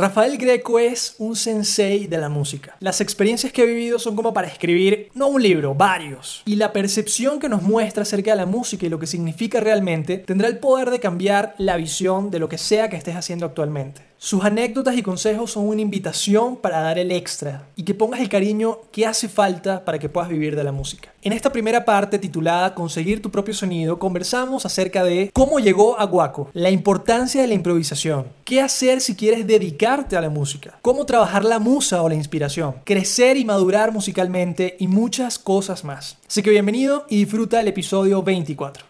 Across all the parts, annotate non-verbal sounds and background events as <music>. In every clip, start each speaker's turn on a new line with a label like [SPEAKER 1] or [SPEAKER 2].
[SPEAKER 1] Rafael Greco es un sensei de la música. Las experiencias que he vivido son como para escribir, no un libro, varios. Y la percepción que nos muestra acerca de la música y lo que significa realmente tendrá el poder de cambiar la visión de lo que sea que estés haciendo actualmente. Sus anécdotas y consejos son una invitación para dar el extra y que pongas el cariño que hace falta para que puedas vivir de la música. En esta primera parte titulada Conseguir tu propio sonido, conversamos acerca de cómo llegó a Guaco, la importancia de la improvisación, qué hacer si quieres dedicarte a la música, cómo trabajar la musa o la inspiración, crecer y madurar musicalmente y muchas cosas más. Así que bienvenido y disfruta el episodio 24.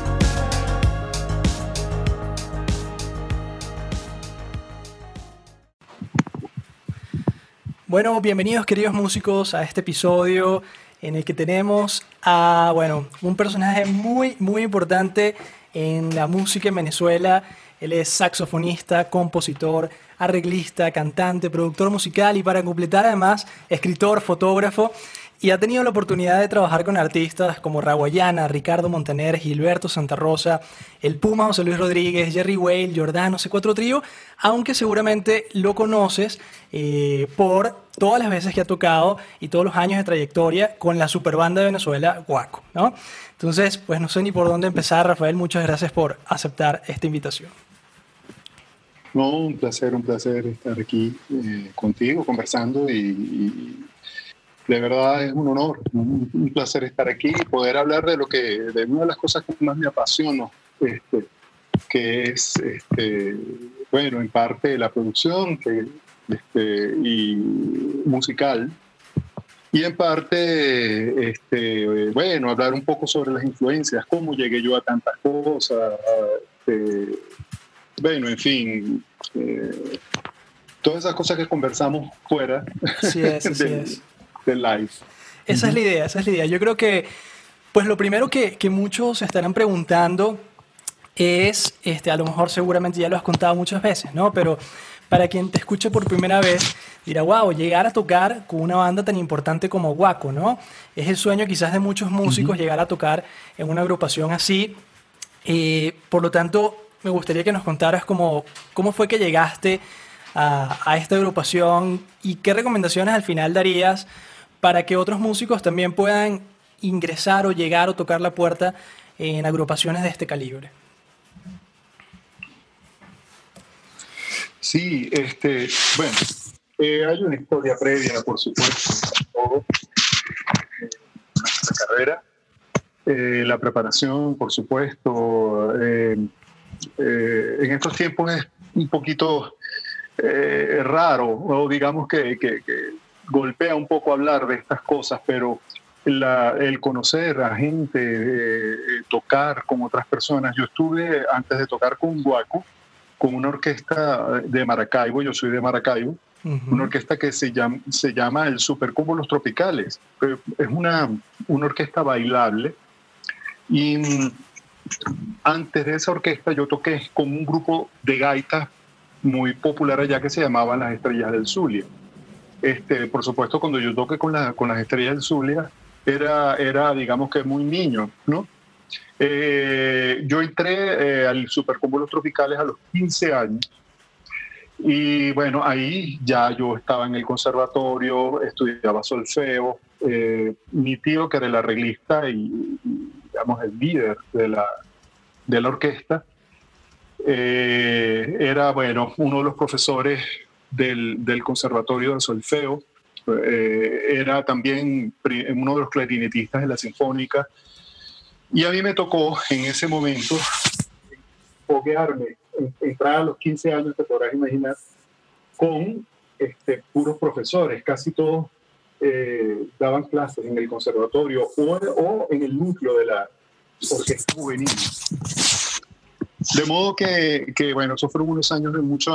[SPEAKER 1] Bueno, bienvenidos queridos músicos a este episodio en el que tenemos a, bueno, un personaje muy, muy importante en la música en Venezuela. Él es saxofonista, compositor, arreglista, cantante, productor musical y para completar además escritor, fotógrafo y ha tenido la oportunidad de trabajar con artistas como Raguayana, Ricardo Montaner, Gilberto Santa Rosa, El Puma, José Luis Rodríguez, Jerry Whale, Jordano, C4 Trío, aunque seguramente lo conoces eh, por todas las veces que ha tocado y todos los años de trayectoria con la superbanda de Venezuela, Guaco, ¿no? Entonces, pues no sé ni por dónde empezar, Rafael, muchas gracias por aceptar esta invitación.
[SPEAKER 2] No, un placer, un placer estar aquí eh, contigo conversando y de verdad es un honor, un, placer estar aquí y poder hablar de lo que, de una de las cosas que más me apasiona, este, que es, este, bueno, en parte la producción este, y musical, y en parte, este, bueno, hablar un poco sobre las influencias, cómo llegué yo a tantas cosas, este, bueno, en fin, eh, todas esas cosas que conversamos fuera.
[SPEAKER 1] Sí es, <laughs> es
[SPEAKER 2] de live.
[SPEAKER 1] Esa es la idea, esa es la idea. Yo creo que, pues lo primero que, que muchos se estarán preguntando es, este, a lo mejor seguramente ya lo has contado muchas veces, ¿no? Pero para quien te escuche por primera vez, dirá, wow, llegar a tocar con una banda tan importante como Guaco, ¿no? Es el sueño quizás de muchos músicos llegar a tocar en una agrupación así. Eh, por lo tanto, me gustaría que nos contaras cómo, cómo fue que llegaste a, a esta agrupación y qué recomendaciones al final darías para que otros músicos también puedan ingresar o llegar o tocar la puerta en agrupaciones de este calibre.
[SPEAKER 2] Sí, este, bueno, eh, hay una historia previa, por supuesto, todo, eh, nuestra carrera, eh, la preparación, por supuesto. en estos tiempos es un poquito raro, o digamos que golpea un poco hablar de estas cosas, pero el conocer a gente, eh, tocar con otras personas. Yo estuve, antes de tocar con Guaco, con una orquesta de Maracaibo, yo soy de Maracaibo, una orquesta que se llama, se llama el Supercombo Los Tropicales. Es una, una orquesta bailable. Y mm, antes de esa orquesta yo toqué con un grupo de gaitas muy popular allá que se llamaban Las Estrellas del Zulia. Este, por supuesto, cuando yo toqué con, la, con las estrellas del Zulia, era, era, digamos que muy niño, ¿no? Eh, yo entré eh, al Supercombo Los Tropicales a los 15 años y bueno, ahí ya yo estaba en el conservatorio, estudiaba solfeo. Eh, mi tío, que era el arreglista y, digamos, el líder de la, de la orquesta, era, bueno, uno de los profesores del, del Conservatorio de Solfeo. Eh, era también uno de los clarinetistas de la Sinfónica. Y a mí me tocó en ese momento foguearme, entrar a los 15 años, te podrás imaginar, con este, puros profesores, casi todos eh, daban clases en el conservatorio o, o, en el núcleo de la orquesta juvenil. De modo que, que, bueno, esos fueron unos años de mucho,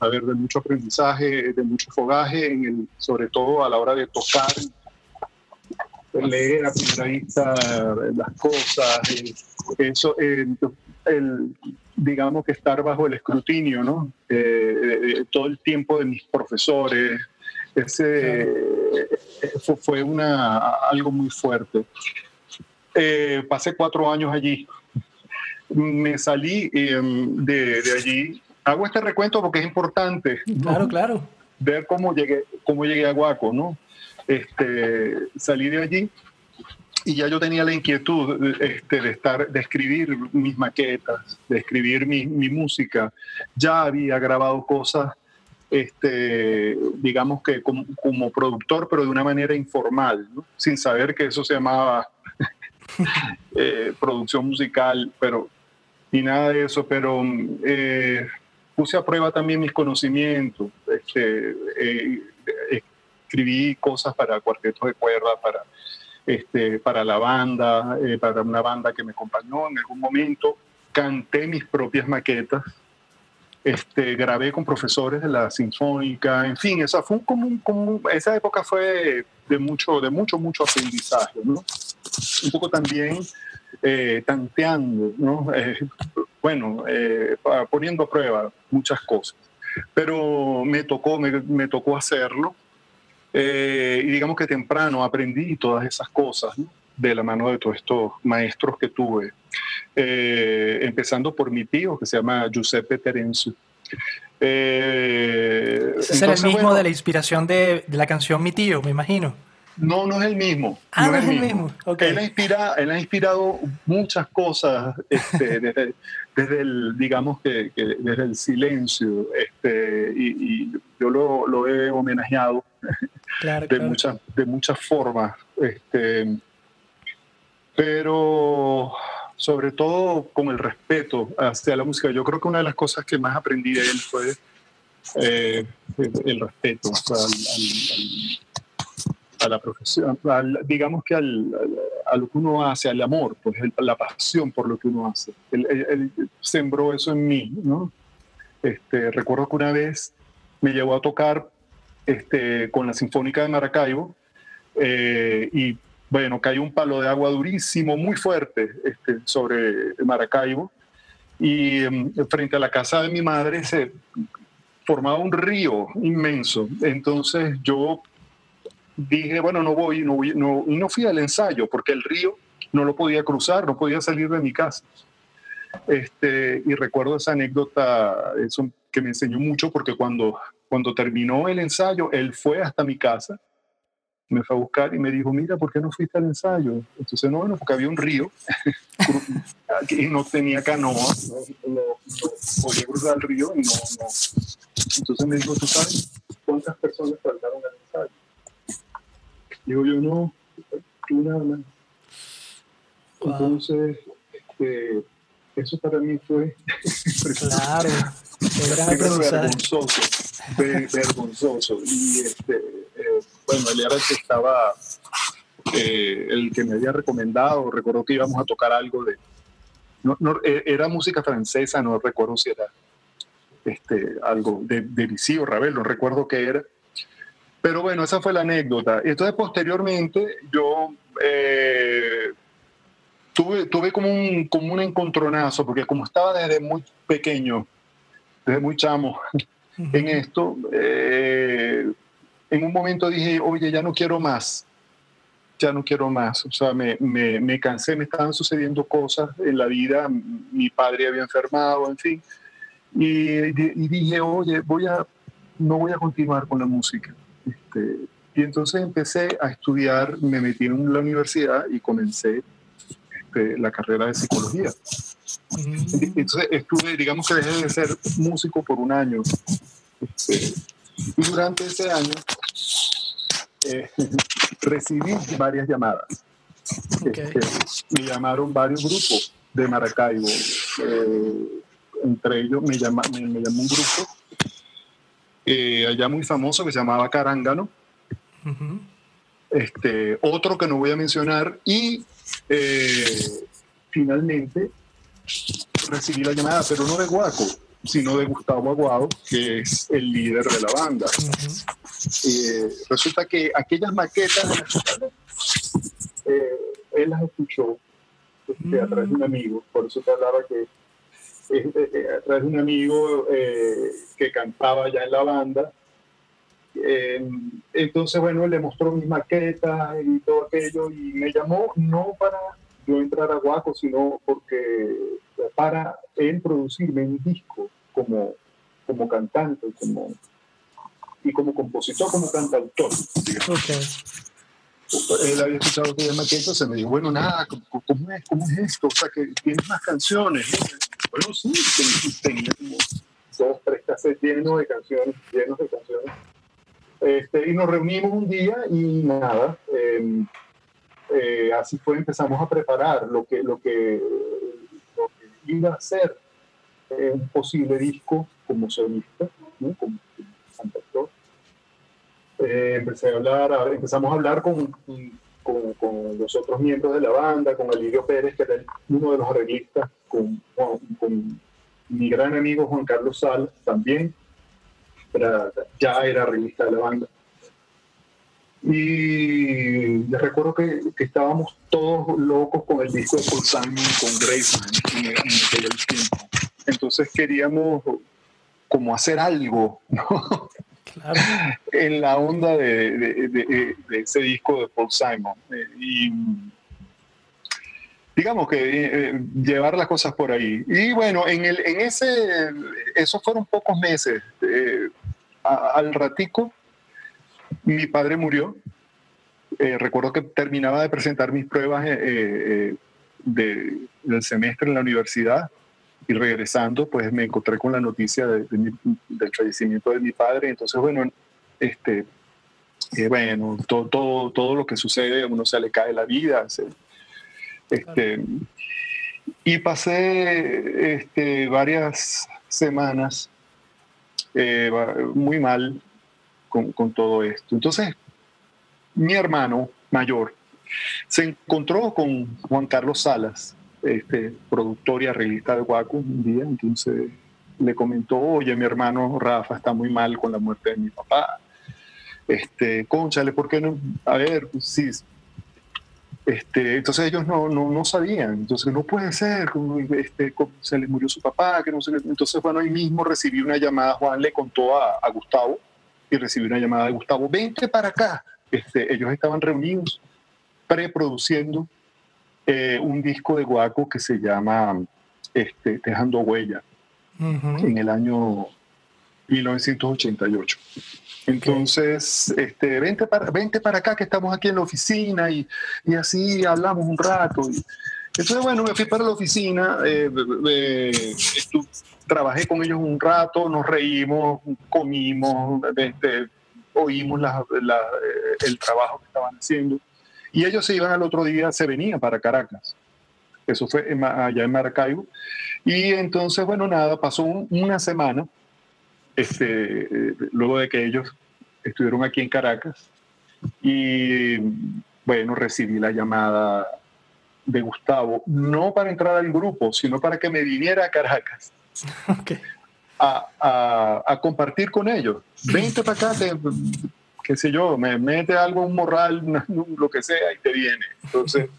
[SPEAKER 2] a ver, de mucho aprendizaje, de mucho fogaje, en el, sobre todo a la hora de tocar, leer a primera vista las cosas, eso, el, digamos que estar bajo el escrutinio, ¿no? Eh, todo el tiempo de mis profesores, ese fue una, algo muy fuerte. Eh, pasé cuatro años allí. Me salí em, de, de, allí. Hago este recuento porque es importante.
[SPEAKER 1] Claro, claro.
[SPEAKER 2] Ver cómo llegué, cómo llegué a Guaco, ¿no? Este, salí de allí y ya yo tenía la inquietud este, de estar, de escribir mis maquetas, de escribir mi, mi música. Ya había grabado cosas, este, digamos que como, como, productor, pero de una manera informal, ¿no? sin saber que eso se llamaba <laughs> eh, producción musical, pero ni nada de eso, pero eh, puse a prueba también mis conocimientos. Este, eh, escribí cosas para cuartetos de cuerda, para este, para la banda, eh, para una banda que me acompañó en algún momento. Canté mis propias maquetas, este, grabé con profesores de la Sinfónica, en fin, esa, fue como, como, esa época fue de mucho, de mucho, mucho aprendizaje, ¿no? Un poco también eh, tanteando, ¿no? Eh, bueno, poniendo a prueba muchas cosas. Pero me tocó, me, me tocó hacerlo eh, y digamos que temprano aprendí todas esas cosas de la mano de todos estos maestros que tuve, eh, empezando por mi tío que se llama Giuseppe Terenzo.
[SPEAKER 1] Eh, es el mismo de la inspiración de, de, la canción Mi tío, me imagino.
[SPEAKER 2] No, no es el mismo.
[SPEAKER 1] Ah, no, es el mismo.
[SPEAKER 2] Él, ha inspirado, él ha inspirado muchas cosas este, <laughs> desde, desde, el, digamos que, desde el silencio, este, y, yo lo, lo, he homenajeado <laughs> de, Muchas, de muchas formas. Este, pero sobre todo con el respeto hacia la música. Yo creo que una de las cosas que más aprendí de él fue eh, el respeto al, a la profesión, digamos que al, a lo que uno hace, al amor, pues la pasión por lo que uno hace. Él, sembró eso en mí, ¿no? Este, recuerdo que una vez me llevó a tocar este, con la Sinfónica de Maracaibo eh, y bueno, cayó un palo de agua durísimo, muy fuerte este, sobre Maracaibo y em, frente a la casa de mi madre se formaba un río inmenso. Entonces yo dije, bueno, no voy, no, voy, no, y no fui al ensayo porque el río no lo podía cruzar, no podía salir de mi casa. Este, y recuerdo esa anécdota, eso que me enseñó mucho porque cuando, cuando terminó el ensayo, él fue hasta mi casa, me fue a buscar y me dijo, mira, ¿por qué no fuiste al ensayo? Entonces, no, bueno, porque había un río <laughs> y no tenía canoa, no, podía cruzar el río y no, no. Entonces me dijo, ¿tú sabes cuántas personas faltaron al ensayo? Digo yo, no, tú nada más. Entonces, este, eso para mí fue
[SPEAKER 1] claro, <laughs>
[SPEAKER 2] vergonzoso, vergonzoso. Y este, eh, bueno, él era el que estaba, eh, el que me había recomendado, recuerdo que íbamos a tocar algo de, no, no, eh, era música francesa, no recuerdo si era este, algo de, de Vici Ravel, no recuerdo qué era, pero bueno, esa fue la anécdota. Entonces, posteriormente, yo eh, tuve, tuve como, un, como un encontronazo, porque como estaba desde muy pequeño, desde muy chamo en esto, eh, en un momento dije, oye, ya no quiero más, ya no quiero más. O sea, me, me, me cansé, me estaban sucediendo cosas en la vida, mi padre había enfermado, en fin. Y, y dije, oye, voy a, no voy a continuar con la música este, y entonces empecé a estudiar, me metí en la universidad y comencé este, la carrera de psicología. Entonces estuve, digamos que dejé de ser músico por un año. Este, y durante ese año eh, <laughs> recibí varias llamadas. me llamaron varios grupos de Maracaibo. Eh, entre ellos me, llama, me llamó un grupo eh, allá muy famoso que se llamaba Carángano. este, otro que no voy a mencionar y eh, finalmente recibí la llamada, pero no de Guaco, sino de Gustavo Aguado, que es el líder de la banda. Eh, resulta que aquellas maquetas eh, él las escuchó este, a través de un mm. amigo, por eso te hablaba que a través de un amigo que cantaba ya en la banda. entonces, bueno, le mostró mis maquetas y todo aquello y me llamó no para yo entrar a Guaco, sino porque para él producirme un disco como, como cantante como, y como compositor, como cantautor. Okay. Él había escuchado que maqueta, se me dijo, bueno, nada, ¿cómo, es, ¿cómo es esto? O sea, que tienes más canciones. Bueno, sí, tenía como dos, tres cassettes llenos de canciones, llenos de canciones. Este, y nos reunimos un día y nada, em, eh, así fue, empezamos a preparar lo que, lo que, lo que iba a ser eh, un posible disco como solista, ¿no? como cantautor. Eh, empecé a hablar, empezamos a hablar con, con, con, los otros miembros de la banda, con Alirio Pérez, que era uno de los arreglistas, con, con mi gran amigo Juan Carlos Sal, también, ya era arreglista de la banda. Y recuerdo que, que, estábamos todos locos con el disco de Paul Simon, con Graceman en, en aquel tiempo. Entonces queríamos como hacer algo, ¿no? Claro. <laughs> en la onda de, de, de, ese disco de Paul Simon. Eh, y digamos que eh, llevar las cosas por ahí. Y bueno, en, el, en ese, esos fueron pocos meses. Eh, al ratico mi padre murió. Eh, recuerdo que terminaba de presentar mis pruebas eh, eh, del semestre en la universidad y regresando, pues me encontré con la noticia del fallecimiento de mi padre. Entonces, bueno, este, bueno, todo, todo, todo, lo que sucede, a uno se le cae la vida. Este, y pasé este, varias semanas muy mal, con, todo esto. Entonces, mi hermano mayor se encontró con Juan Carlos Salas, este, productor y arreglista de Guaco, un día, entonces le comentó, oye, mi hermano Rafa está muy mal con la muerte de mi papá. Este, conchale, ¿por qué no? A ver, sí. Este, entonces ellos no, no, no sabían, entonces no puede ser, este, se le murió su papá, que no sé Entonces, bueno, ahí mismo recibí una llamada, Juan le contó a, a Gustavo, y recibí una llamada de Gustavo, vente para acá. Este, ellos estaban reunidos preproduciendo eh, un disco de Guaco que se llama este, Dejando Huella en el año 1988. Entonces, este, vente, para, vente para acá que estamos aquí en la oficina y, y así hablamos un rato. Y, entonces, bueno, me fui para la oficina, eh, trabajé con ellos un rato, nos reímos, comimos, este, oímos eh, el trabajo que estaban haciendo. Y ellos se iban al otro día, se venían para Caracas. Eso fue allá en Maracaibo. Y entonces, bueno, nada, pasó una semana, este, luego de que ellos estuvieron aquí en Caracas. Y bueno, recibí la llamada de Gustavo, no para entrar al grupo, sino para que me viniera a Caracas <laughs> a, a, compartir con ellos. Vente para acá, qué sé yo, me mete algo, un morral, <laughs> lo que sea, y te viene. Entonces,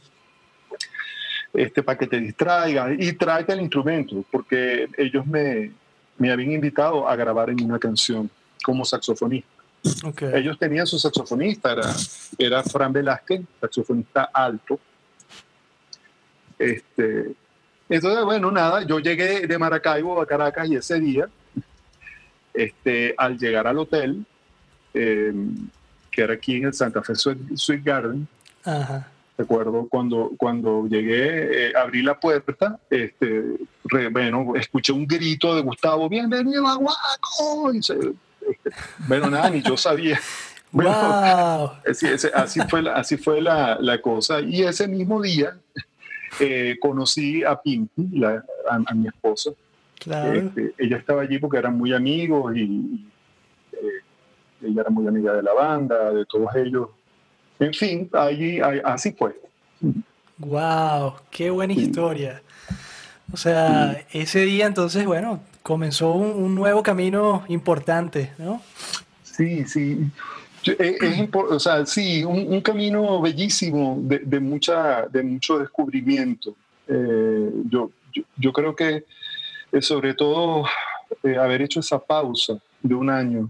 [SPEAKER 2] este, para que te distraiga y tráete el instrumento, porque ellos me, me habían invitado a grabar en una canción como saxofonista. Ellos tenían su saxofonista, era, era Fran Velázquez, saxofonista alto, este, entonces, bueno, nada, yo llegué de Maracaibo a Caracas y ese día, este, al llegar al hotel, em, que era aquí en el Santa Fe Sweet Garden, recuerdo cuando, cuando llegué, eh, abrí la puerta, este, bueno, escuché un grito de Gustavo, bienvenido a Guaco. Este, bueno, nada, ni yo sabía. <laughs> wow. <laughs> así, fue, la, así fue la, la cosa. Y ese mismo día, eh, conocí a Pinky, a, mi esposa. Este, ella estaba allí porque eran muy amigos y, eh, ella era muy amiga de la banda, de todos ellos. En fin, allí, así fue.
[SPEAKER 1] ¡Wow! ¡Qué buena historia! O sea, ese día entonces, bueno, comenzó un, nuevo camino importante, ¿no?
[SPEAKER 2] Sí, sí. Es, <clears throat> o sea, sí, un, camino bellísimo de, mucha, de mucho descubrimiento. Eh, yo, yo, creo que eh, sobre todo eh, haber hecho esa pausa de un año,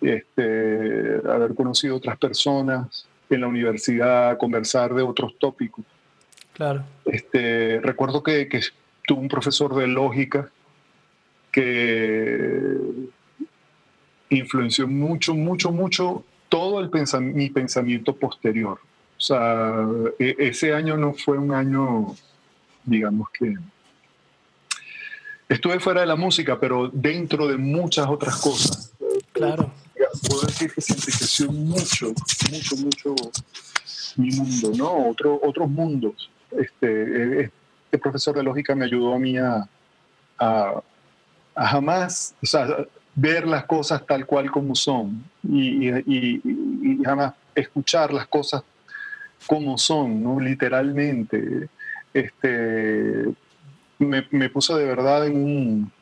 [SPEAKER 2] este, haber conocido otras personas en la universidad, conversar de otros tópicos.
[SPEAKER 1] Claro.
[SPEAKER 2] Este, recuerdo que, que tuve un profesor de lógica que influenció mucho, mucho, mucho todo el mi pensamiento posterior. O sea, e, ese año no fue un año, digamos que... Estuve fuera de la música, pero dentro de muchas otras cosas.
[SPEAKER 1] Claro.
[SPEAKER 2] Puedo decir que se enriqueció mucho, mucho, mucho mi mundo, ¿no? Otro, otros mundos. Este, este profesor de lógica me ayudó a mí a, a jamás, o sea, ver las cosas tal cual como son y, jamás escuchar las cosas como son, ¿no? literalmente. Este, me, puso de verdad en un,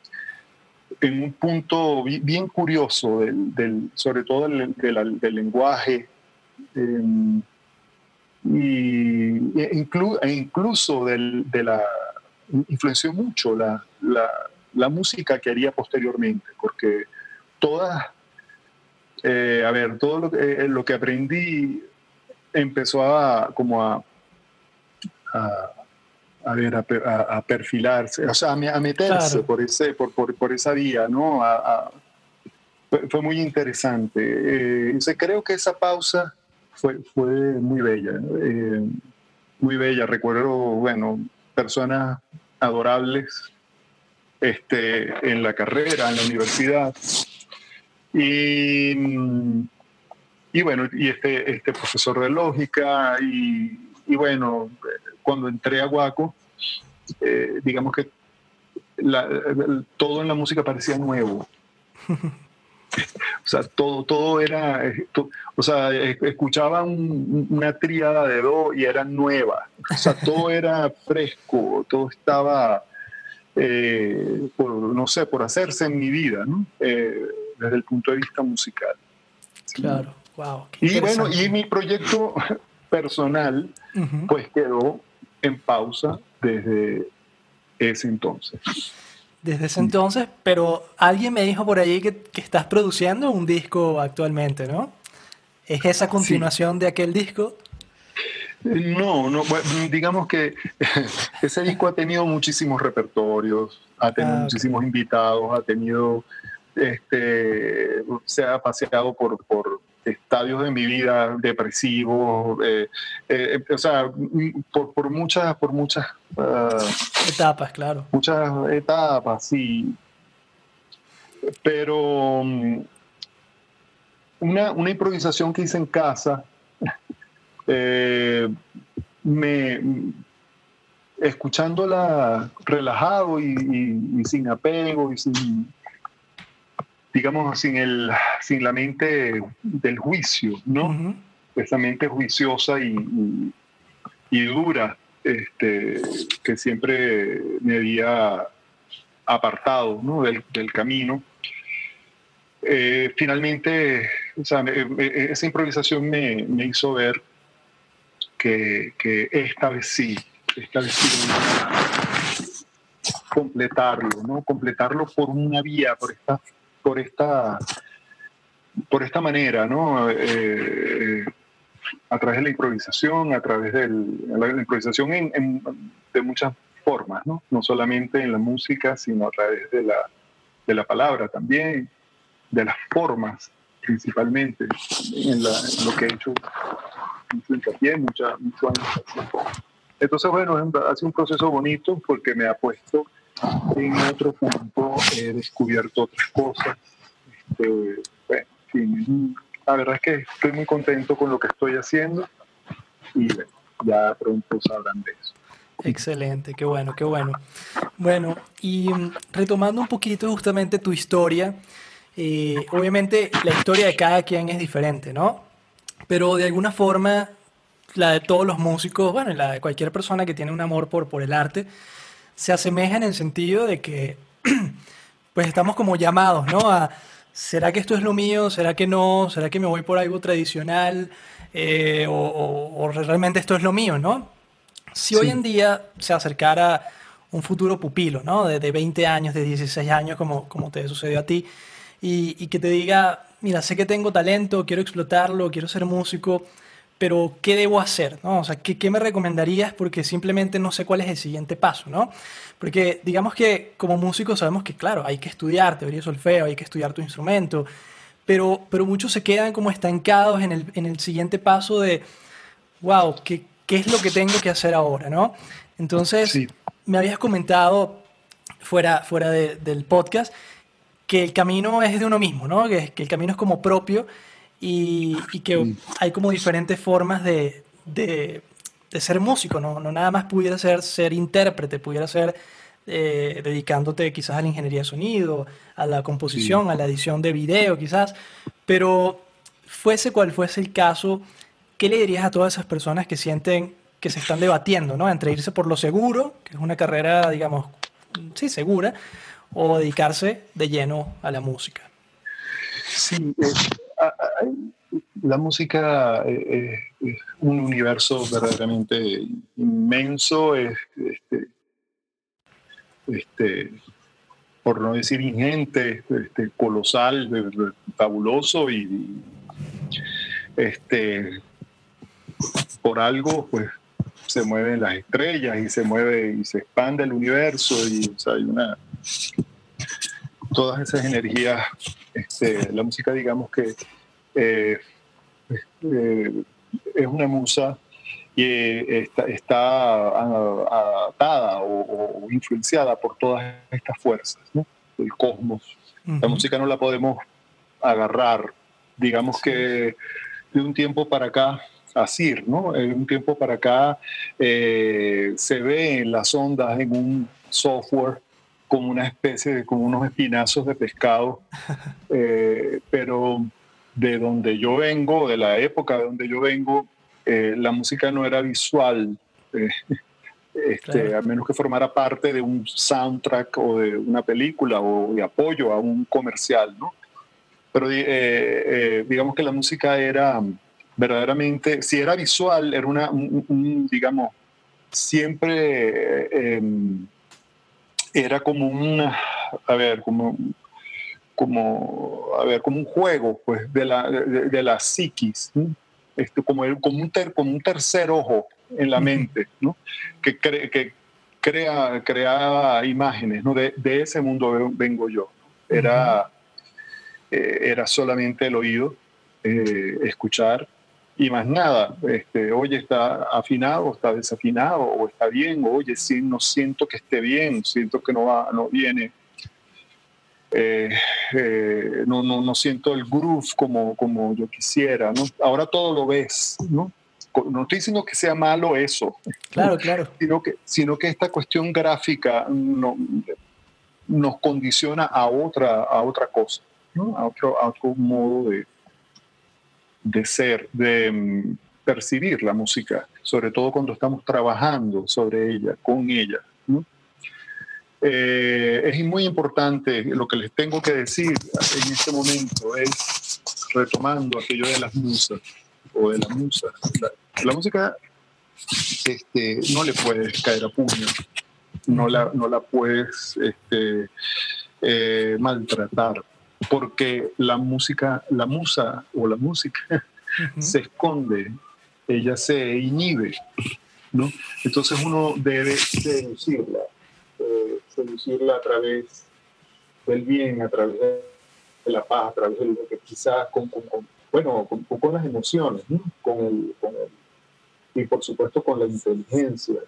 [SPEAKER 2] en un punto bien curioso, del, sobre todo del, del, lenguaje. Em, y, e, e incluso de la influenció mucho la, la música que haría posteriormente, porque todas, eh, a ver, todo eh, lo que, aprendí empezó a como a, ver, a, perfilarse, o sea, a, meterse por, ese, por, por, esa vía, ¿no? fue muy interesante. Eh, creo que esa pausa fue, fue muy bella, eh, muy bella. Recuerdo, bueno, personas adorables este, en la carrera, en la universidad. Y, y bueno, y este, este profesor de lógica, y, y bueno, cuando entré a Guaco, eh, digamos que todo en la música parecía nuevo. <laughs> o sea, todo, todo era, o sea, escuchaba una tríada de do y era nueva. O sea, todo <laughs> era fresco, todo estaba eh, por, no sé, por hacerse en mi vida, ¿no? Eh, desde el punto de vista musical.
[SPEAKER 1] Claro, wow.
[SPEAKER 2] y bueno, y mi proyecto <laughs> personal, pues quedó en pausa desde ese entonces.
[SPEAKER 1] Desde ese entonces, pero alguien me dijo por ahí que, que estás produciendo un disco actualmente, ¿no? ¿Es esa continuación de aquel disco?
[SPEAKER 2] No, no, digamos que <laughs> ese disco ha tenido muchísimos repertorios, ha tenido ah, muchísimos invitados, ha tenido, este, se ha paseado por, por estadios de mi vida depresivos, eh, eh, o sea, por, por, muchas, por muchas
[SPEAKER 1] ah, etapas, claro.
[SPEAKER 2] Muchas etapas, sí. Pero mm, una, una improvisación que hice en casa <laughs> eh, me, escuchándola relajado y, sin apego y sin, digamos, sin, el, sin la mente del juicio, ¿no? Esa mente juiciosa y, dura este, que siempre me había apartado ¿no? del, camino. Eh, finalmente, esa improvisación me, me hizo ver que, esta vez sí, esta vez sí completarlo, ¿no? Completarlo por una vía, por esta, por esta, por esta manera, ¿no? Eh, a través de la improvisación, a través de la improvisación de muchas formas, ¿no? No solamente en la música, sino a través de la, de la palabra también, de las formas principalmente, en, lo que he hecho mucho hincapié, mucha, mucho Entonces, bueno, ha sido un proceso bonito porque me ha puesto en otro punto, he descubierto otras cosas. Este, bueno, la verdad es que estoy muy contento con lo que estoy haciendo y ya pronto sabrán de eso.
[SPEAKER 1] Excelente, qué bueno, qué bueno. Bueno, y mm, retomando un poquito justamente tu historia, eh, obviamente la historia de cada quien es diferente, ¿no? pero de alguna forma la de todos los músicos, bueno, la de cualquier persona que tiene un amor por, por el arte, se asemeja en el sentido de que <clears throat> pues estamos como llamados, ¿no? A, ¿será que esto es lo mío? ¿Será que no? ¿Será que me voy por algo tradicional? Eh, o, realmente esto es lo mío, ¿no? Si hoy en día se acercara un futuro pupilo, ¿no? De, de 20 años, de 16 años, como, como te sucedió a ti, y, y que te diga, mira, sé que tengo talento, quiero explotarlo, quiero ser músico, pero ¿qué debo hacer? ¿no? O sea, ¿qué, ¿qué, me recomendarías? Porque simplemente no sé cuál es el siguiente paso, ¿no? Porque digamos que como músicos sabemos que, claro, hay que estudiar teoría de solfeo, hay que estudiar tu instrumento, pero, pero muchos se quedan como estancados en el, en el siguiente paso de, wow, ¿qué, ¿qué, es lo que tengo que hacer ahora, ¿no? Entonces, me habías comentado fuera, fuera del podcast que el camino es de uno mismo, ¿no? Que, que el camino es como propio y, que hay como diferentes formas de, de, ser músico, ¿no? No nada más pudiera ser ser intérprete, pudiera ser eh, dedicándote quizás a la ingeniería de sonido, a la composición, a la edición de video quizás, pero fuese cual fuese el caso, ¿qué le dirías a todas esas personas que sienten que se están debatiendo, ¿no? Entre irse por lo seguro, que es una carrera, digamos, sí, segura, o dedicarse de lleno a la música.
[SPEAKER 2] Sí, eh, la música eh, es, un universo verdaderamente inmenso, es, este, este, por no decir ingente, este, colosal, fabuloso y este, por algo pues se mueven las estrellas y se mueve y se expande el universo y hay una todas esas energías este, la música digamos que eh, eh, es una musa y eh, está, atada o, influenciada por todas estas fuerzas del cosmos. La música no la podemos agarrar, digamos que de un tiempo para acá, así, ¿no? De un tiempo para acá se ve en las ondas en un software como una especie de, como unos espinazos de pescado, <laughs> pero de donde yo vengo, de la época de donde yo vengo, eh, la música no era visual, eh, <laughs> este, a menos que formara parte de un soundtrack o de una película o de apoyo a un comercial, ¿no? Pero eh, digamos que la música era verdaderamente, si era visual, era una, digamos, siempre em, era como una, a ver, como como, a ver, como un juego pues, de, la, de, la psiquis, este, como, como, un como un tercer ojo en la mente, ¿no? que, que crea, creaba imágenes, ¿no? de, de ese mundo vengo yo. Era, eh, era solamente el oído, eh, escuchar y más nada. Este, oye, está afinado, está desafinado, o está bien, oye, sí, no siento que esté bien, siento que no, va, no viene eh, eh, no, no, no, siento el groove como, como yo quisiera, ¿no? Ahora todo lo ves, ¿no? No estoy diciendo que sea malo eso.
[SPEAKER 1] Claro, claro.
[SPEAKER 2] Sino que, sino que esta cuestión gráfica no, nos condiciona a otra, a otra cosa, ¿no? a, otro, a otro modo de, de ser, de mm, percibir la música, sobre todo cuando estamos trabajando sobre ella, con ella. Eh, es muy importante lo que les tengo que decir en este momento es retomando aquello de las musas o de la musa. La, música este, no le puedes caer a puño, no la, no la puedes este, eh, maltratar, porque la música, la musa o la música <laughs> se esconde, ella se inhibe, ¿no? Entonces uno debe deducirla seducirla a través del bien, a través de la paz, a través de lo que quizás con, bueno, con, las emociones, con, el, con y por supuesto con la inteligencia.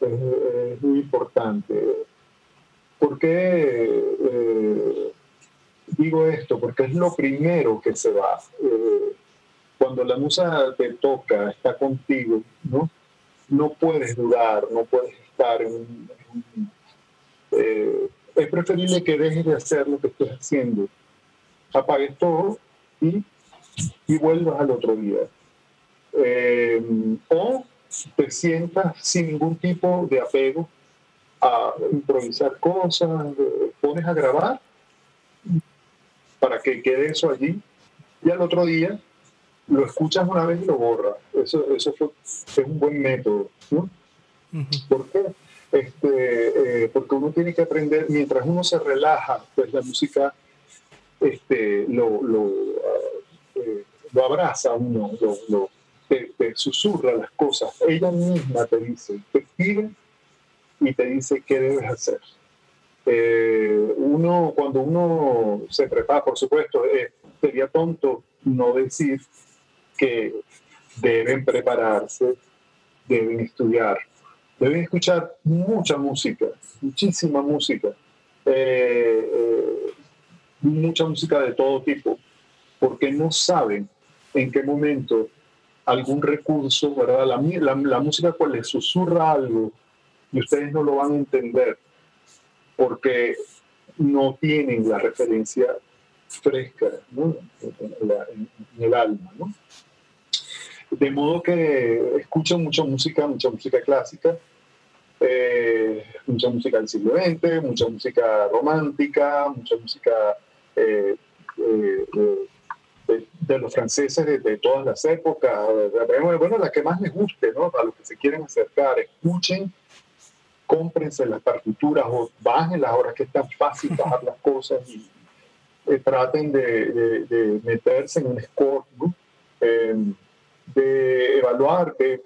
[SPEAKER 2] es, muy importante. ¿Por qué eh, digo esto? Porque es lo primero que se va. Eh, cuando la musa te toca, está contigo, ¿no? no puedes dudar, no puedes estar en, eh, es preferible que dejes de hacer lo que estés haciendo, apagues todo y, y vuelvas al otro día. O te sientas sin ningún tipo de apego a improvisar cosas, pones a grabar para que quede eso allí y al otro día lo escuchas una vez y lo borras. Eso, eso es un buen método. ¿no? ¿Por qué? Este, eh, porque uno tiene que aprender, mientras uno se relaja, pues la música este, lo, lo, eh, lo abraza uno, lo, te, susurra las cosas. Ella misma te dice, te pide y te dice qué debes hacer. Eh, uno, cuando uno se prepara, por supuesto, sería tonto no decir que deben prepararse, deben estudiar, deben escuchar mucha música, muchísima música, eh, eh, mucha música de todo tipo, porque no saben en qué momento algún recurso, ¿verdad? La, la, música cual les susurra algo y ustedes no lo van a entender porque no tienen la referencia fresca en, el alma. ¿no? De modo que escucho mucha música, mucha música clásica, eh, mucha música del siglo XX, mucha música romántica, mucha música eh, eh, de, los franceses de, todas las épocas, bueno, la que más les guste, ¿no? A los que se quieren acercar, escuchen, cómprense las partituras o bajen las horas que es tan fácil bajar las cosas y traten de, meterse en un score, ¿no? de evaluar, de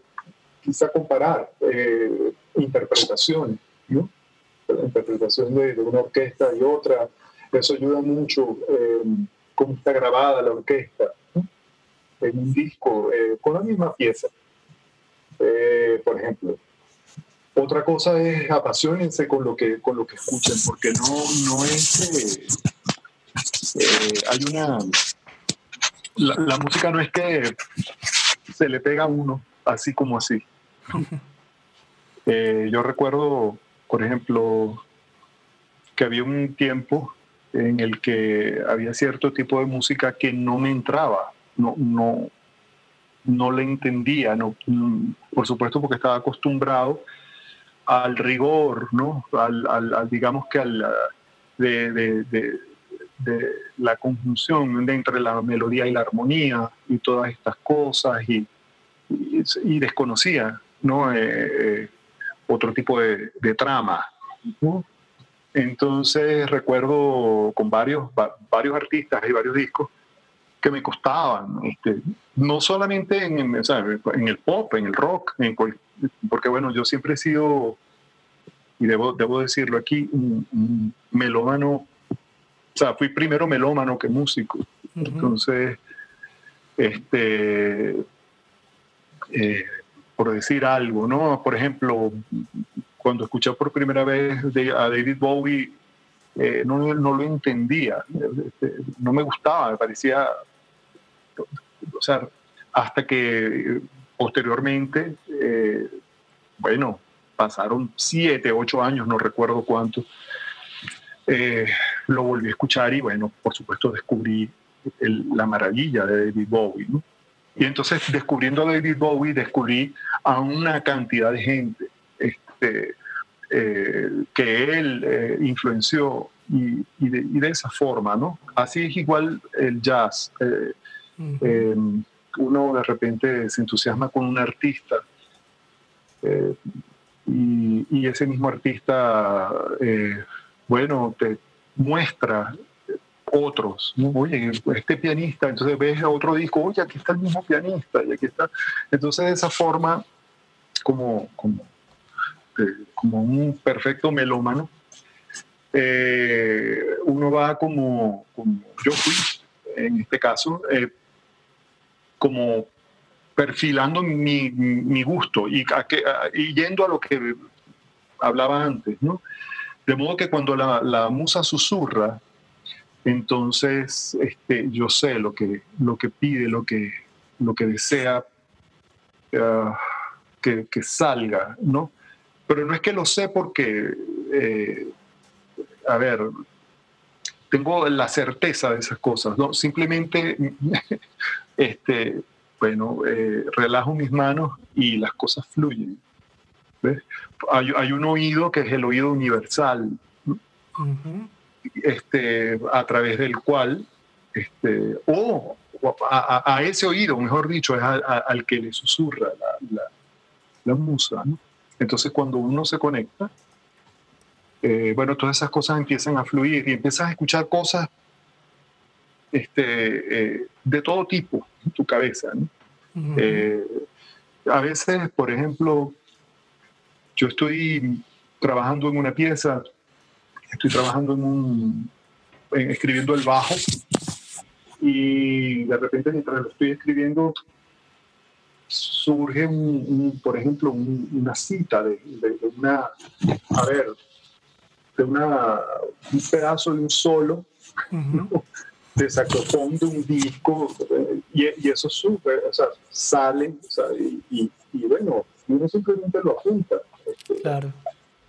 [SPEAKER 2] quizá comparar eh, interpretaciones, ¿no? la interpretación de, una orquesta y otra, eso ayuda mucho eh, cómo está grabada la orquesta en un disco eh, con la misma pieza, por ejemplo. Otra cosa es apasionense con lo que, con lo que escuchen, porque no, no es... hay una... la, música no es que se le pega a uno, así como así. <laughs> Eh, yo recuerdo, por ejemplo, que había un tiempo en el que había cierto tipo de música que no me entraba, no, no, no le entendía, no, por supuesto porque estaba acostumbrado al rigor, ¿no? Al, digamos que al, de, de la conjunción entre la melodía y la armonía y todas estas cosas y, y, desconocía ¿no? Eh, eh, otro tipo de, trama. Entonces recuerdo con varios, varios artistas y varios discos que me costaban, este, no solamente en, en, el pop, en el rock, porque bueno, yo siempre he sido, y debo, debo decirlo aquí, un, un melómano o sea, fui primero melómano que músico. Entonces, este, eh, por decir algo, ¿no? Por ejemplo, cuando escuché por primera vez a David Bowie, eh, no, lo entendía, este, no me gustaba, me parecía, o sea, hasta que posteriormente, eh, bueno, pasaron siete, ocho años, no recuerdo cuánto, eh, lo volví a escuchar y bueno, por supuesto descubrí la maravilla de David Bowie. Y entonces descubriendo David Bowie descubrí a una cantidad de gente este, eh, que él eh, influenció y, de, esa forma, ¿no? Así es igual el jazz. Uno de repente se entusiasma con un artista y, y, ese mismo artista bueno, te muestra otros, oye, este pianista, entonces ves a otro disco, oye, aquí está el mismo pianista, y aquí está. Entonces, de esa forma, como, como, eh, como un perfecto melómano, eh, uno va como, yo fui, en este caso, eh, como perfilando mi, mi gusto y, yendo a lo que hablaba antes, ¿no? De modo que cuando la, musa susurra, entonces este, yo sé lo que, lo que pide, lo que, lo que desea ah, que, salga, ¿no? Pero no es que lo sé porque, eh, a ver, tengo la certeza de esas cosas, ¿no? Simplemente <laughs> este, bueno, eh, relajo mis manos y las cosas fluyen. Hay, un oído que es el oído universal, este, a través del cual, este, o a, ese oído, mejor dicho, es al que le susurra la, la, musa. Entonces, cuando uno se conecta, eh, bueno, todas esas cosas empiezan a fluir y empiezas a escuchar cosas este, eh, de todo tipo en tu cabeza. Eh, a veces, por ejemplo, yo estoy trabajando en una pieza, estoy trabajando en un, escribiendo el bajo y de repente mientras lo estoy escribiendo surge, un, por ejemplo, una cita de, una, a ver, de una, un pedazo de un solo <laughs> de saxofón de un disco y, eso sube, o sea, sale y, y, bueno, uno simplemente lo apunta. Este,
[SPEAKER 1] claro.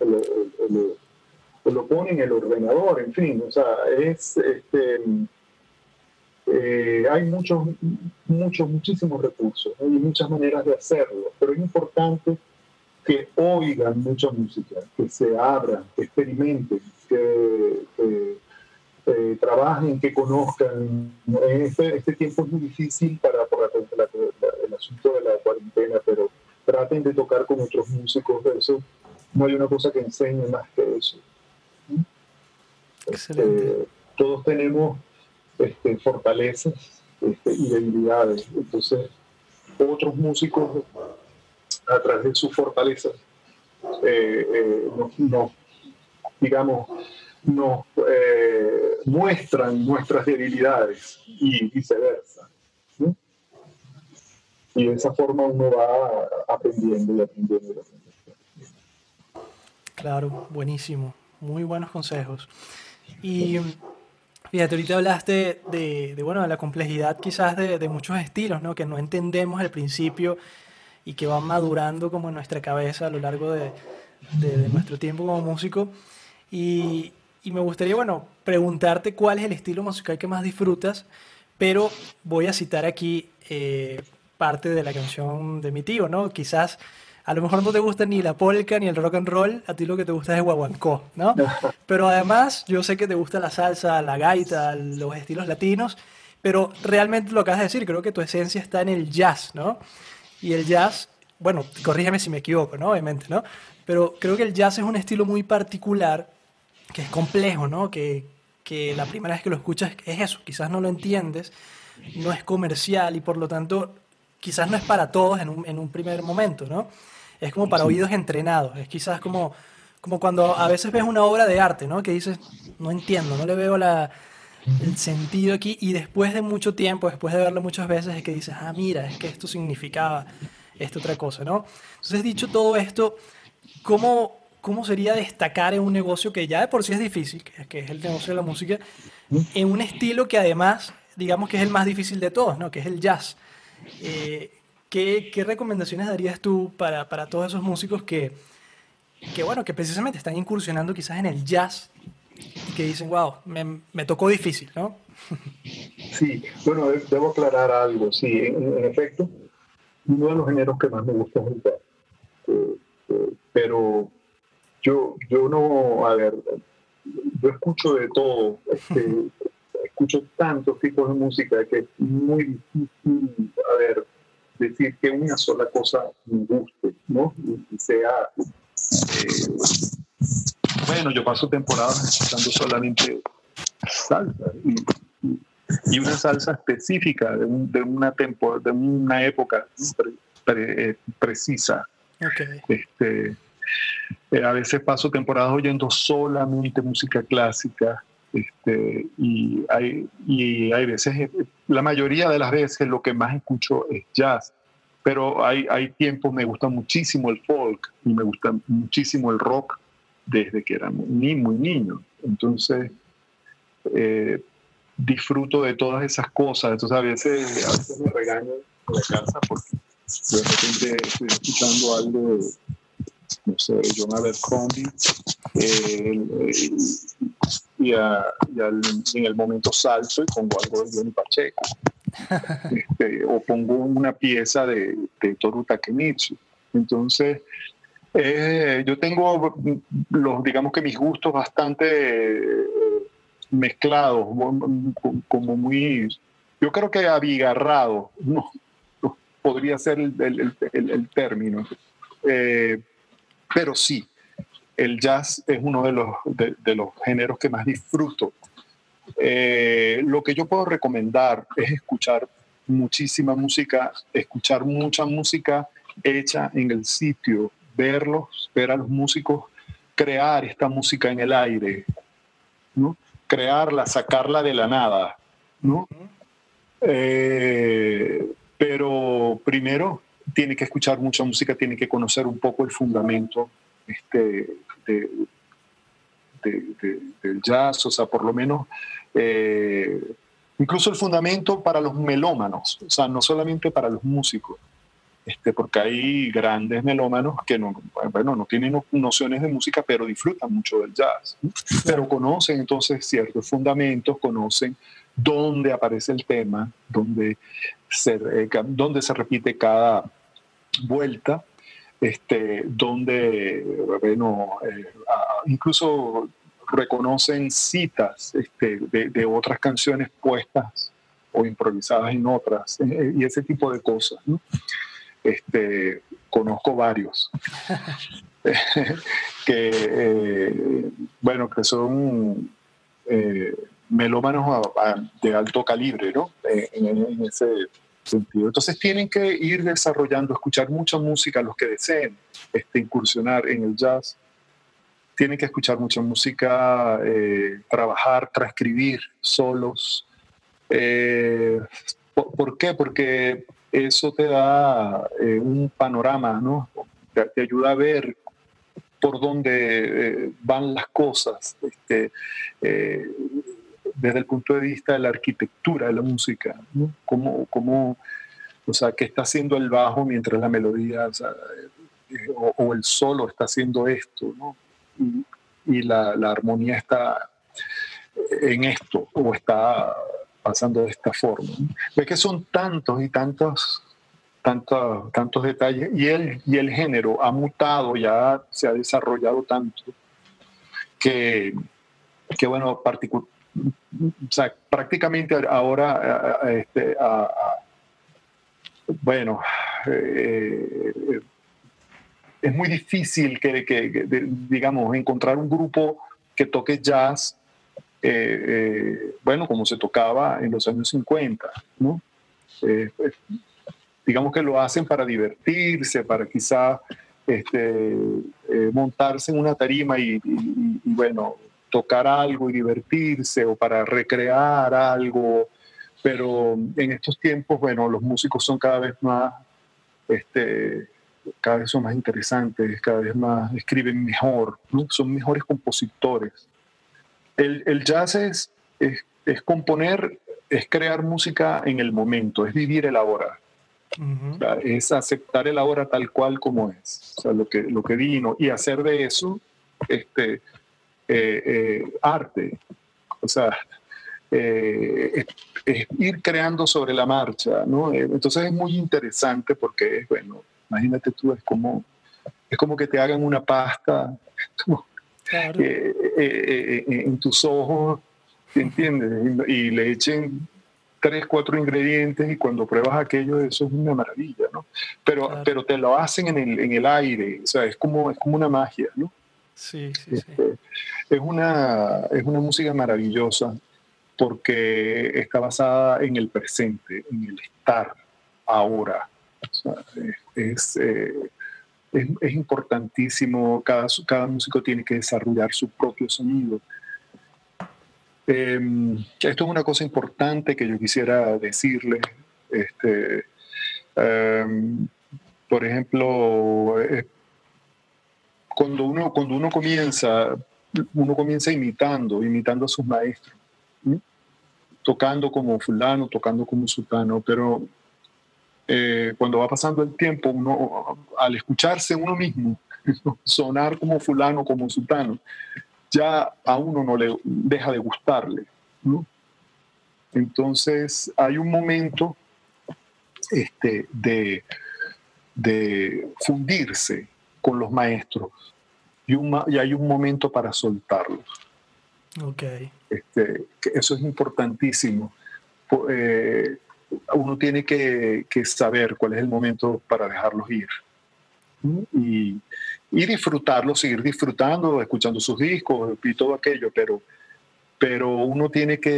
[SPEAKER 2] Lo, lo, pone en el ordenador, en fin, o sea, es, este, eh, hay muchos, muchos, muchísimos recursos y muchas maneras de hacerlo, pero es importante que oigan mucha música, que se abran, que experimenten, que, eh, trabajen, que conozcan. Este, este, tiempo es muy difícil para, por el asunto de la cuarentena, pero traten de tocar con otros músicos. Eso no hay una cosa que enseñe más que eso.
[SPEAKER 1] Este,
[SPEAKER 2] todos tenemos este, fortalezas este, y debilidades. Entonces, otros músicos, a través de sus fortalezas, eh, eh, nos, digamos, nos eh, muestran nuestras debilidades y viceversa. Y de esa forma uno va aprendiendo y aprendiendo y aprendiendo.
[SPEAKER 1] Claro, buenísimo. Muy buenos consejos. Y fíjate, ahorita hablaste de, bueno, de la complejidad quizás de, de, muchos estilos, ¿no? Que no entendemos al principio y que van madurando como en nuestra cabeza a lo largo de, de nuestro tiempo como músico. Y, y me gustaría, bueno, preguntarte cuál es el estilo musical que más disfrutas, pero voy a citar aquí eh, parte de la canción de mi tío, ¿no? Quizás a lo mejor no te gusta ni la polka ni el rock and roll, a ti lo que te gusta es el guaguancó, ¿no? <laughs> Pero además yo sé que te gusta la salsa, la gaita, los estilos latinos, pero realmente lo acabas de decir, creo que tu esencia está en el jazz, ¿no? Y el jazz, bueno, corrígeme si me equivoco, ¿no? Obviamente, ¿no? Pero creo que el jazz es un estilo muy particular que es complejo, ¿no? Que, que la primera vez que lo escuchas es eso, quizás no lo entiendes, no es comercial y por lo tanto quizás no es para todos en un, en un primer momento, ¿no? Es como para oídos entrenados, es quizás como, como cuando a veces ves una obra de arte, ¿no? Que dices, no entiendo, no le veo la, el sentido aquí y después de mucho tiempo, después de verlo muchas veces, es que dices, ah, mira, es que esto significaba esta otra cosa, ¿no? Entonces, dicho todo esto, ¿cómo, cómo sería destacar en un negocio que ya de por sí es difícil, que, es el negocio de la música, en un estilo que además, digamos que es el más difícil de todos, ¿no? que es el jazz. Eh, ¿qué, ¿qué, recomendaciones darías tú para, para todos esos músicos que, que, bueno, que precisamente están incursionando quizás en el jazz que dicen, wow, me, me tocó difícil, ¿no?
[SPEAKER 2] Sí, bueno, debo aclarar algo, sí, en, efecto, uno de los géneros que más me gusta es el jazz, eh, eh, pero yo, yo no, a ver, yo escucho de todo, este, <laughs> escucho tantos tipos de música que es muy difícil, a ver, decir que una sola cosa me guste, ¿no? Y, sea... Eh, bueno, yo paso temporadas escuchando solamente salsa y, y una salsa específica de, de una, tempo, de una época precisa.
[SPEAKER 1] Okay.
[SPEAKER 2] Este, eh, a veces paso temporadas oyendo solamente música clásica este, y, hay, y hay veces, la mayoría de las veces lo que más escucho es jazz, pero hay, hay tiempos, me gusta muchísimo el folk y me gusta muchísimo el rock desde que era muy, muy niño. Entonces, eh, disfruto de todas esas cosas. Entonces, a veces, a veces me regaño en la casa porque de repente estoy escuchando algo de no sé, John Abercrombie, eh, y, a, y al, en el momento salto y pongo algo de Johnny Pacheco. <laughs> este, o pongo una pieza de, de Toru Takemitsu. Entonces, eh, yo tengo los, digamos que mis gustos bastante eh, mezclados, como muy, yo creo que abigarrado, <laughs> no, podría ser el, el, término. Eh, pero sí, el jazz es uno de los, de, los géneros que más disfruto. lo que yo puedo recomendar es escuchar muchísima música, escuchar mucha música hecha en el sitio verlos, ver a los músicos crear esta música en el aire, ¿no? crearla, sacarla de la nada. ¿no? Eh, pero primero tiene que escuchar mucha música, tiene que conocer un poco el fundamento este, del jazz, o sea, por lo menos, eh, incluso el fundamento para los melómanos, o sea, no solamente para los músicos. Este, porque hay grandes melómanos que no, bueno, no tienen nociones de música, pero disfrutan mucho del jazz, pero conocen entonces ciertos fundamentos, conocen dónde aparece el tema, dónde se, eh, dónde se repite cada vuelta, este, donde, bueno, eh, incluso reconocen citas este, de, de, otras canciones puestas o improvisadas en otras, eh, y ese tipo de cosas. ¿no? Este, conozco varios. <laughs> que, eh, bueno, que son eh, melómanos de alto calibre, ¿no? Eh, en, ese sentido. Entonces tienen que ir desarrollando, escuchar mucha música, los que deseen este, incursionar en el jazz. Tienen que escuchar mucha música, trabajar, transcribir solos. ¿Por qué? Porque eso te da eh, un panorama, ¿no? Te, ayuda a ver por dónde eh, van las cosas este, eh, desde el punto de vista de la arquitectura de la música, ¿no? Cómo, o sea, qué está haciendo el bajo mientras la melodía o, el solo está haciendo esto, ¿no? Y, la armonía está en esto o está pasando de esta forma. Ve que son tantos y tantos, tantos, tantos detalles y el, y el género ha mutado, ya se ha desarrollado tanto que, que bueno, prácticamente ahora, este, bueno, eh, es muy difícil que, que, digamos, encontrar un grupo que toque jazz eh, eh, bueno, como se tocaba en los años 50, ¿no? Eh, pues, digamos que lo hacen para divertirse, para quizá este, montarse en una tarima y, bueno, tocar algo y divertirse o para recrear algo, pero en estos tiempos, bueno, los músicos son cada vez más, este, cada vez son más interesantes, cada vez más escriben mejor, son mejores compositores el, jazz es, es, componer, es crear música en el momento, es vivir el ahora. es aceptar el ahora tal cual como es, o sea, lo que, lo que vino, y hacer de eso este, eh, eh, arte. O sea, eh, es, ir creando sobre la marcha, ¿no? Entonces es muy interesante porque, bueno, imagínate tú, es como, es como que te hagan una pasta, <laughs> eh, eh, eh, en tus ojos, ¿entiendes? Y, le echen tres, cuatro ingredientes y cuando pruebas aquello, eso es una maravilla, ¿no? Pero, pero te lo hacen en el, en el aire, o sea, es como, es como una magia, ¿no?
[SPEAKER 1] Sí, sí, sí.
[SPEAKER 2] Este, es, una, es una música maravillosa porque está basada en el presente, en el estar ahora. O sea, es, es, importantísimo, cada, cada músico tiene que desarrollar su propio sonido. Em, esto es una cosa importante que yo quisiera decirle. Este, em, por ejemplo, eh, cuando, uno, cuando uno comienza, uno comienza imitando, imitando a sus maestros, tocando como fulano, tocando como sultano, pero eh, cuando va pasando el tiempo, uno, al escucharse uno mismo, <laughs> sonar como fulano, como sultano, ya a uno no le deja de gustarle. Entonces hay un momento este, de, de fundirse con los maestros y, y hay un momento para soltarlos.
[SPEAKER 1] Okay.
[SPEAKER 2] Este, eso es importantísimo. Eh, uno tiene que, saber cuál es el momento para dejarlos ir. Y, y, disfrutarlo, seguir disfrutando, escuchando sus discos y todo aquello, pero, pero uno tiene que,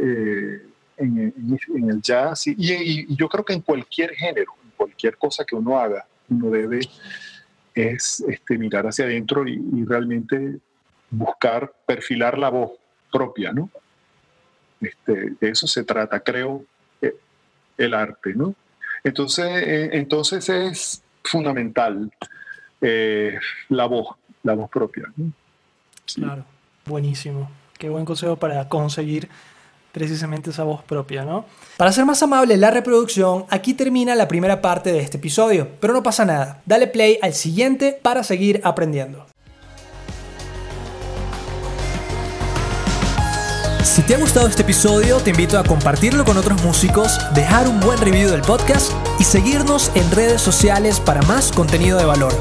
[SPEAKER 2] eh, en, el jazz, y, yo creo que en cualquier género, cualquier cosa que uno haga, uno debe es este, mirar hacia adentro y, realmente buscar perfilar la voz propia, ¿no? Este, de eso se trata, creo, el arte, ¿no? Entonces, eh, entonces es fundamental eh, la voz, la voz propia.
[SPEAKER 1] Claro, buenísimo. Qué buen consejo para conseguir precisamente esa voz propia, ¿no? Para ser más amable la reproducción, aquí termina la primera parte de este episodio, pero no pasa nada. Dale play al siguiente para seguir aprendiendo. Si te ha gustado este episodio, te invito a compartirlo con otros músicos, dejar un buen review del podcast y seguirnos en redes sociales para más contenido de valor.